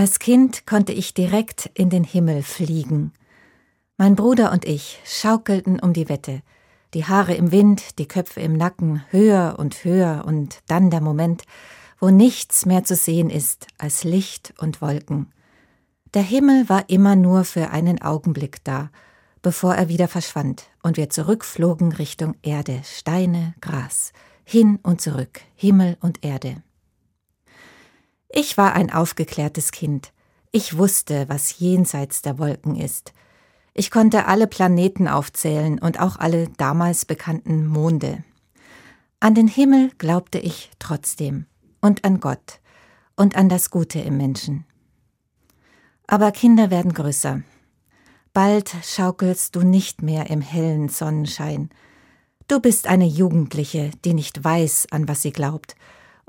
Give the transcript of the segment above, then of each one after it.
Als Kind konnte ich direkt in den Himmel fliegen. Mein Bruder und ich schaukelten um die Wette, die Haare im Wind, die Köpfe im Nacken, höher und höher, und dann der Moment, wo nichts mehr zu sehen ist als Licht und Wolken. Der Himmel war immer nur für einen Augenblick da, bevor er wieder verschwand, und wir zurückflogen Richtung Erde, Steine, Gras, hin und zurück, Himmel und Erde. Ich war ein aufgeklärtes Kind. Ich wusste, was jenseits der Wolken ist. Ich konnte alle Planeten aufzählen und auch alle damals bekannten Monde. An den Himmel glaubte ich trotzdem und an Gott und an das Gute im Menschen. Aber Kinder werden größer. Bald schaukelst du nicht mehr im hellen Sonnenschein. Du bist eine Jugendliche, die nicht weiß, an was sie glaubt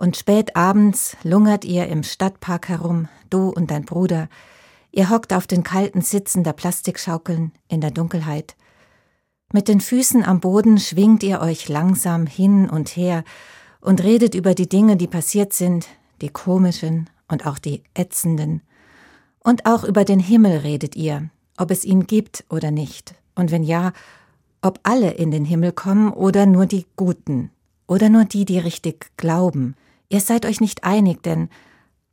und spät abends lungert ihr im Stadtpark herum, du und dein Bruder. Ihr hockt auf den kalten Sitzen der Plastikschaukeln in der Dunkelheit. Mit den Füßen am Boden schwingt ihr euch langsam hin und her und redet über die Dinge, die passiert sind, die komischen und auch die ätzenden. Und auch über den Himmel redet ihr, ob es ihn gibt oder nicht. Und wenn ja, ob alle in den Himmel kommen oder nur die Guten oder nur die, die richtig glauben. Ihr seid euch nicht einig, denn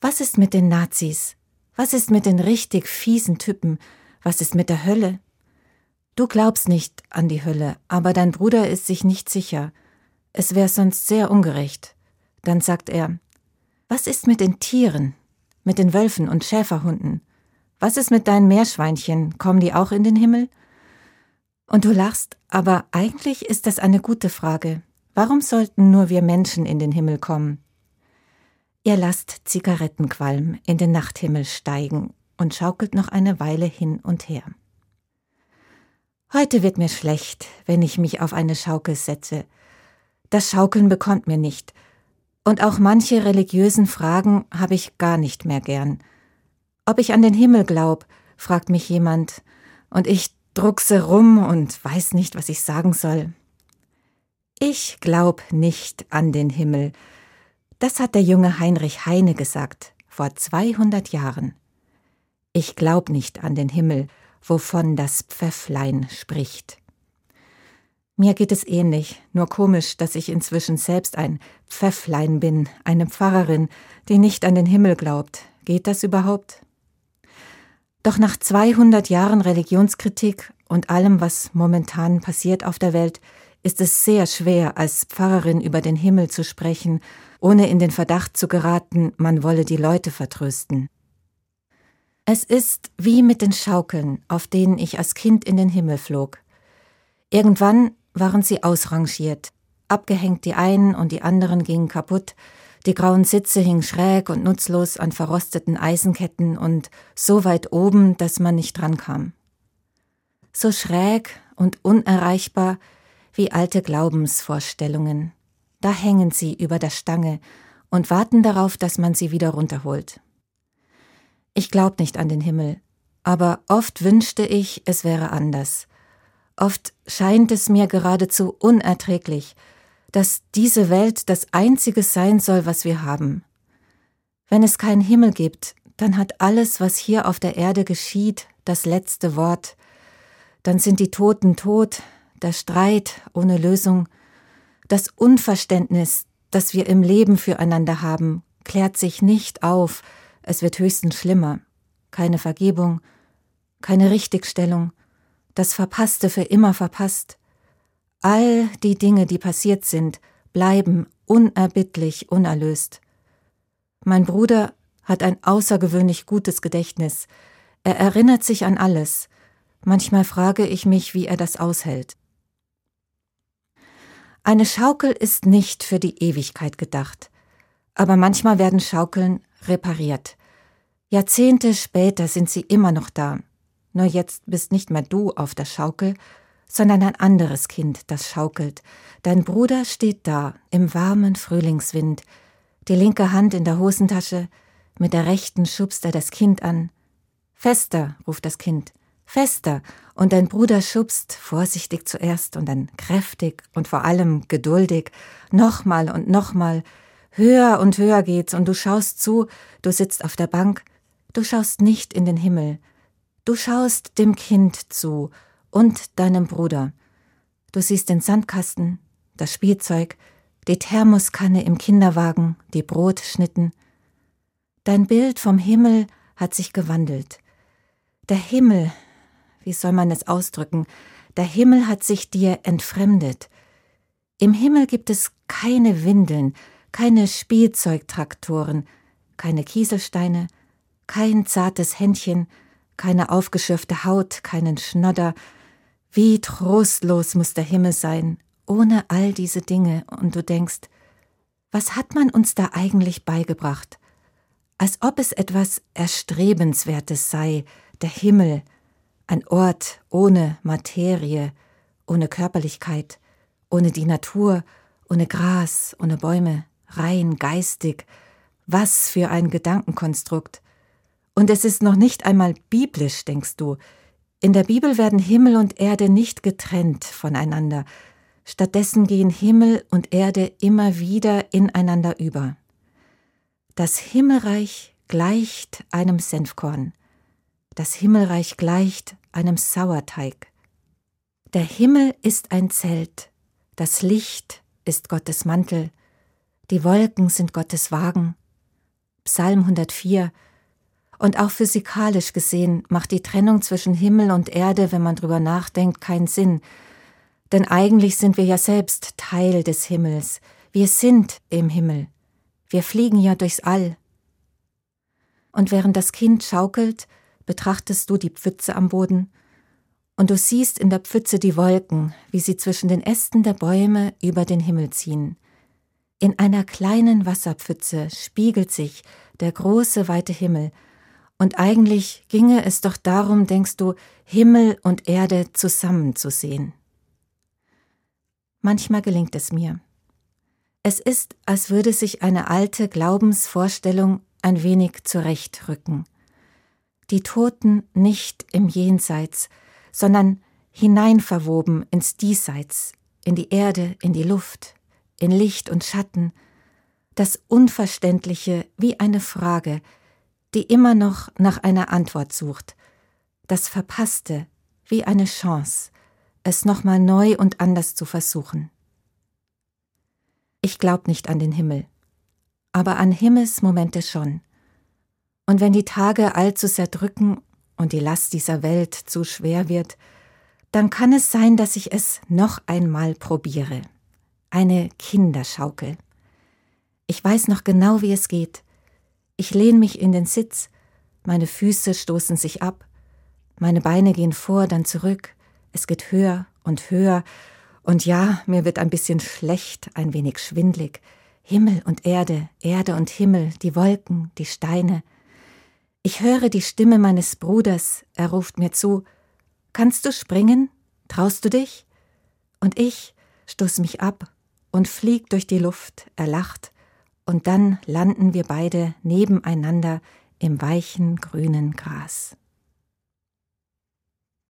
was ist mit den Nazis? Was ist mit den richtig fiesen Typen? Was ist mit der Hölle? Du glaubst nicht an die Hölle, aber dein Bruder ist sich nicht sicher. Es wäre sonst sehr ungerecht. Dann sagt er, was ist mit den Tieren? Mit den Wölfen und Schäferhunden? Was ist mit deinen Meerschweinchen? Kommen die auch in den Himmel? Und du lachst, aber eigentlich ist das eine gute Frage. Warum sollten nur wir Menschen in den Himmel kommen? Ihr lasst Zigarettenqualm in den Nachthimmel steigen und schaukelt noch eine Weile hin und her. Heute wird mir schlecht, wenn ich mich auf eine Schaukel setze. Das Schaukeln bekommt mir nicht. Und auch manche religiösen Fragen habe ich gar nicht mehr gern. Ob ich an den Himmel glaub, fragt mich jemand, und ich druckse rum und weiß nicht, was ich sagen soll. Ich glaub nicht an den Himmel, das hat der junge Heinrich Heine gesagt, vor 200 Jahren. Ich glaub nicht an den Himmel, wovon das Pfäfflein spricht. Mir geht es ähnlich, nur komisch, dass ich inzwischen selbst ein Pfäfflein bin, eine Pfarrerin, die nicht an den Himmel glaubt. Geht das überhaupt? Doch nach 200 Jahren Religionskritik und allem, was momentan passiert auf der Welt, ist es sehr schwer, als Pfarrerin über den Himmel zu sprechen ohne in den Verdacht zu geraten, man wolle die Leute vertrösten. Es ist wie mit den Schaukeln, auf denen ich als Kind in den Himmel flog. Irgendwann waren sie ausrangiert, abgehängt die einen und die anderen gingen kaputt, die grauen Sitze hingen schräg und nutzlos an verrosteten Eisenketten und so weit oben, dass man nicht drankam. So schräg und unerreichbar wie alte Glaubensvorstellungen. Da hängen sie über der Stange und warten darauf, dass man sie wieder runterholt. Ich glaub nicht an den Himmel, aber oft wünschte ich, es wäre anders. Oft scheint es mir geradezu unerträglich, dass diese Welt das Einzige sein soll, was wir haben. Wenn es keinen Himmel gibt, dann hat alles, was hier auf der Erde geschieht, das letzte Wort. Dann sind die Toten tot, der Streit ohne Lösung, das Unverständnis, das wir im Leben füreinander haben, klärt sich nicht auf, es wird höchstens schlimmer. Keine Vergebung, keine Richtigstellung, das Verpasste für immer verpasst. All die Dinge, die passiert sind, bleiben unerbittlich unerlöst. Mein Bruder hat ein außergewöhnlich gutes Gedächtnis. Er erinnert sich an alles. Manchmal frage ich mich, wie er das aushält. Eine Schaukel ist nicht für die Ewigkeit gedacht, aber manchmal werden Schaukeln repariert. Jahrzehnte später sind sie immer noch da. Nur jetzt bist nicht mehr du auf der Schaukel, sondern ein anderes Kind, das schaukelt. Dein Bruder steht da im warmen Frühlingswind, die linke Hand in der Hosentasche, mit der rechten schubst er das Kind an. Fester, ruft das Kind fester und dein Bruder schubst vorsichtig zuerst und dann kräftig und vor allem geduldig, nochmal und nochmal, höher und höher geht's und du schaust zu, du sitzt auf der Bank, Du schaust nicht in den Himmel, du schaust dem Kind zu und deinem Bruder. Du siehst den Sandkasten, das Spielzeug, die Thermoskanne im Kinderwagen, die Brotschnitten. Dein Bild vom Himmel hat sich gewandelt. Der Himmel, wie soll man es ausdrücken, der Himmel hat sich dir entfremdet. Im Himmel gibt es keine Windeln, keine Spielzeugtraktoren, keine Kieselsteine, kein zartes Händchen, keine aufgeschürfte Haut, keinen Schnodder. Wie trostlos muss der Himmel sein, ohne all diese Dinge, und du denkst, was hat man uns da eigentlich beigebracht? Als ob es etwas Erstrebenswertes sei, der Himmel, ein Ort ohne Materie, ohne Körperlichkeit, ohne die Natur, ohne Gras, ohne Bäume, rein geistig. Was für ein Gedankenkonstrukt. Und es ist noch nicht einmal biblisch, denkst du. In der Bibel werden Himmel und Erde nicht getrennt voneinander. Stattdessen gehen Himmel und Erde immer wieder ineinander über. Das Himmelreich gleicht einem Senfkorn. Das Himmelreich gleicht einem Sauerteig. Der Himmel ist ein Zelt, das Licht ist Gottes Mantel, die Wolken sind Gottes Wagen. Psalm 104 und auch physikalisch gesehen macht die Trennung zwischen Himmel und Erde, wenn man drüber nachdenkt, keinen Sinn. Denn eigentlich sind wir ja selbst Teil des Himmels. Wir sind im Himmel. Wir fliegen ja durchs All. Und während das Kind schaukelt, betrachtest du die Pfütze am Boden, und du siehst in der Pfütze die Wolken, wie sie zwischen den Ästen der Bäume über den Himmel ziehen. In einer kleinen Wasserpfütze spiegelt sich der große weite Himmel, und eigentlich ginge es doch darum, denkst du, Himmel und Erde zusammenzusehen. Manchmal gelingt es mir. Es ist, als würde sich eine alte Glaubensvorstellung ein wenig zurechtrücken. Die Toten nicht im Jenseits, sondern hineinverwoben ins Diesseits, in die Erde, in die Luft, in Licht und Schatten, das Unverständliche wie eine Frage, die immer noch nach einer Antwort sucht, das Verpasste wie eine Chance, es nochmal neu und anders zu versuchen. Ich glaub nicht an den Himmel, aber an Himmelsmomente schon. Und wenn die Tage allzu sehr drücken und die Last dieser Welt zu schwer wird, dann kann es sein, dass ich es noch einmal probiere. Eine Kinderschaukel. Ich weiß noch genau, wie es geht. Ich lehne mich in den Sitz, meine Füße stoßen sich ab, meine Beine gehen vor, dann zurück, es geht höher und höher, und ja, mir wird ein bisschen schlecht, ein wenig schwindlig. Himmel und Erde, Erde und Himmel, die Wolken, die Steine. Ich höre die Stimme meines Bruders, er ruft mir zu, Kannst du springen? Traust du dich? Und ich stoß mich ab und flieg durch die Luft, er lacht, und dann landen wir beide nebeneinander im weichen grünen Gras.